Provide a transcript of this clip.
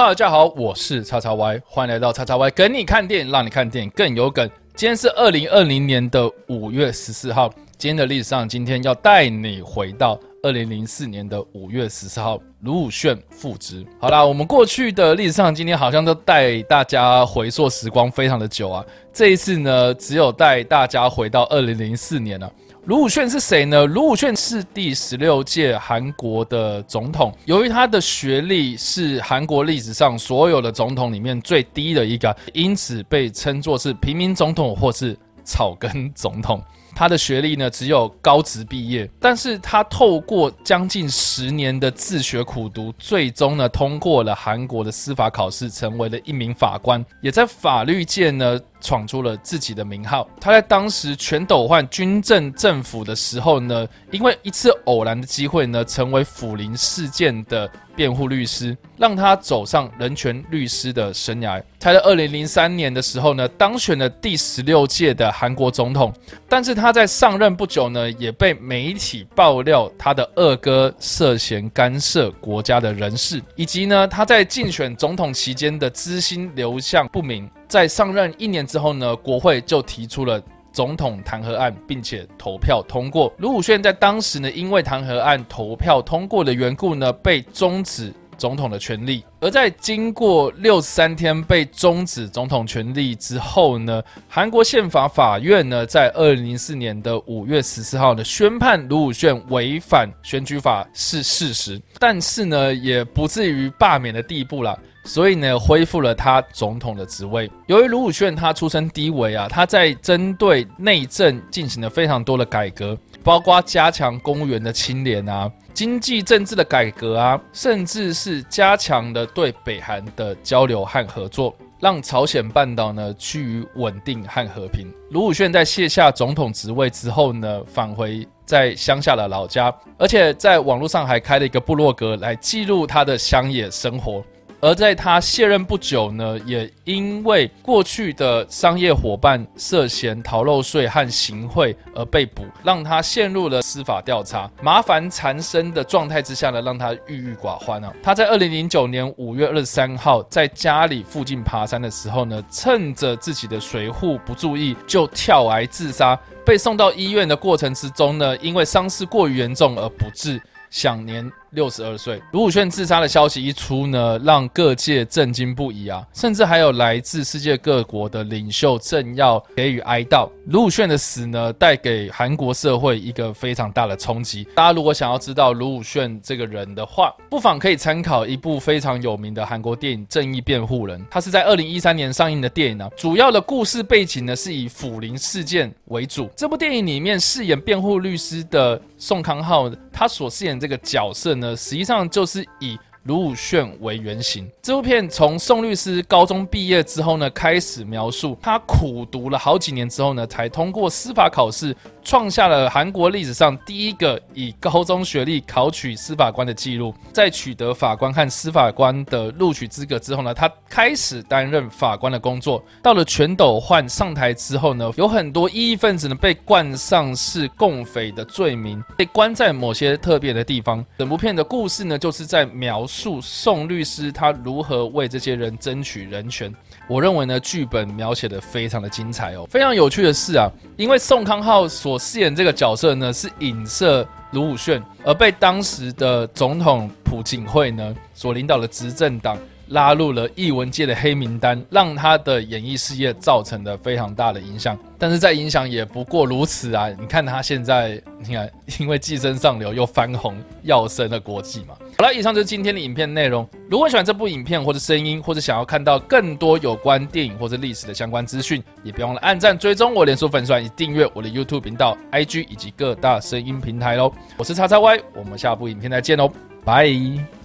大家好，我是叉叉 Y，欢迎来到叉叉 Y 跟你看电影，让你看电影更有梗。今天是二零二零年的五月十四号，今天的历史上，今天要带你回到二零零四年的五月十四号，卢武铉复职。好啦，我们过去的历史上，今天好像都带大家回溯时光非常的久啊，这一次呢，只有带大家回到二零零四年了。卢武铉是谁呢？卢武铉是第十六届韩国的总统。由于他的学历是韩国历史上所有的总统里面最低的一个，因此被称作是平民总统或是草根总统。他的学历呢，只有高职毕业，但是他透过将近十年的自学苦读，最终呢通过了韩国的司法考试，成为了一名法官，也在法律界呢闯出了自己的名号。他在当时全斗焕军政政府的时候呢，因为一次偶然的机会呢，成为府林事件的辩护律师，让他走上人权律师的生涯。他在二零零三年的时候呢，当选了第十六届的韩国总统。但是他在上任不久呢，也被媒体爆料他的二哥涉嫌干涉国家的人事，以及呢他在竞选总统期间的资金流向不明。在上任一年之后呢，国会就提出了总统弹劾案，并且投票通过。卢武铉在当时呢，因为弹劾案投票通过的缘故呢，被终止总统的权利。而在经过六十三天被终止总统权利之后呢，韩国宪法法院呢，在二零零四年的五月十四号呢，宣判卢武铉违反选举法是事实，但是呢，也不至于罢免的地步啦。所以呢，恢复了他总统的职位。由于卢武铉他出身低微啊，他在针对内政进行了非常多的改革，包括加强公务员的清廉啊，经济政治的改革啊，甚至是加强了对北韩的交流和合作，让朝鲜半岛呢趋于稳定和和平。卢武铉在卸下总统职位之后呢，返回在乡下的老家，而且在网络上还开了一个部落格来记录他的乡野生活。而在他卸任不久呢，也因为过去的商业伙伴涉嫌逃漏税和行贿而被捕，让他陷入了司法调查，麻烦缠身的状态之下呢，让他郁郁寡欢啊。他在二零零九年五月二十三号在家里附近爬山的时候呢，趁着自己的随护不注意，就跳崖自杀。被送到医院的过程之中呢，因为伤势过于严重而不治，享年。六十二岁，卢武铉自杀的消息一出呢，让各界震惊不已啊，甚至还有来自世界各国的领袖政要给予哀悼。卢武铉的死呢，带给韩国社会一个非常大的冲击。大家如果想要知道卢武铉这个人的话，不妨可以参考一部非常有名的韩国电影《正义辩护人》，它是在二零一三年上映的电影、啊。主要的故事背景呢，是以府林事件为主。这部电影里面饰演辩护律师的宋康昊，他所饰演这个角色那，实际上就是以卢武铉为原型，这部片从宋律师高中毕业之后呢，开始描述他苦读了好几年之后呢，才通过司法考试，创下了韩国历史上第一个以高中学历考取司法官的记录。在取得法官和司法官的录取资格之后呢，他开始担任法官的工作。到了全斗焕上台之后呢，有很多异议分子呢被冠上是共匪的罪名，被关在某些特别的地方。整部片的故事呢，就是在描。诉宋律师他如何为这些人争取人权？我认为呢，剧本描写的非常的精彩哦。非常有趣的是啊，因为宋康昊所饰演这个角色呢，是影射卢武铉，而被当时的总统朴槿惠呢所领导的执政党拉入了艺文界的黑名单，让他的演艺事业造成了非常大的影响。但是在影响也不过如此啊！你看他现在，你看因为《寄生上流》又翻红，跃升了国际嘛。好了，以上就是今天的影片内容。如果喜欢这部影片或者声音，或者想要看到更多有关电影或者历史的相关资讯，也别忘了按赞、追踪我脸书粉专，以及订阅我的 YouTube 频道、IG 以及各大声音平台喽。我是叉叉 Y，我们下部影片再见喽，拜。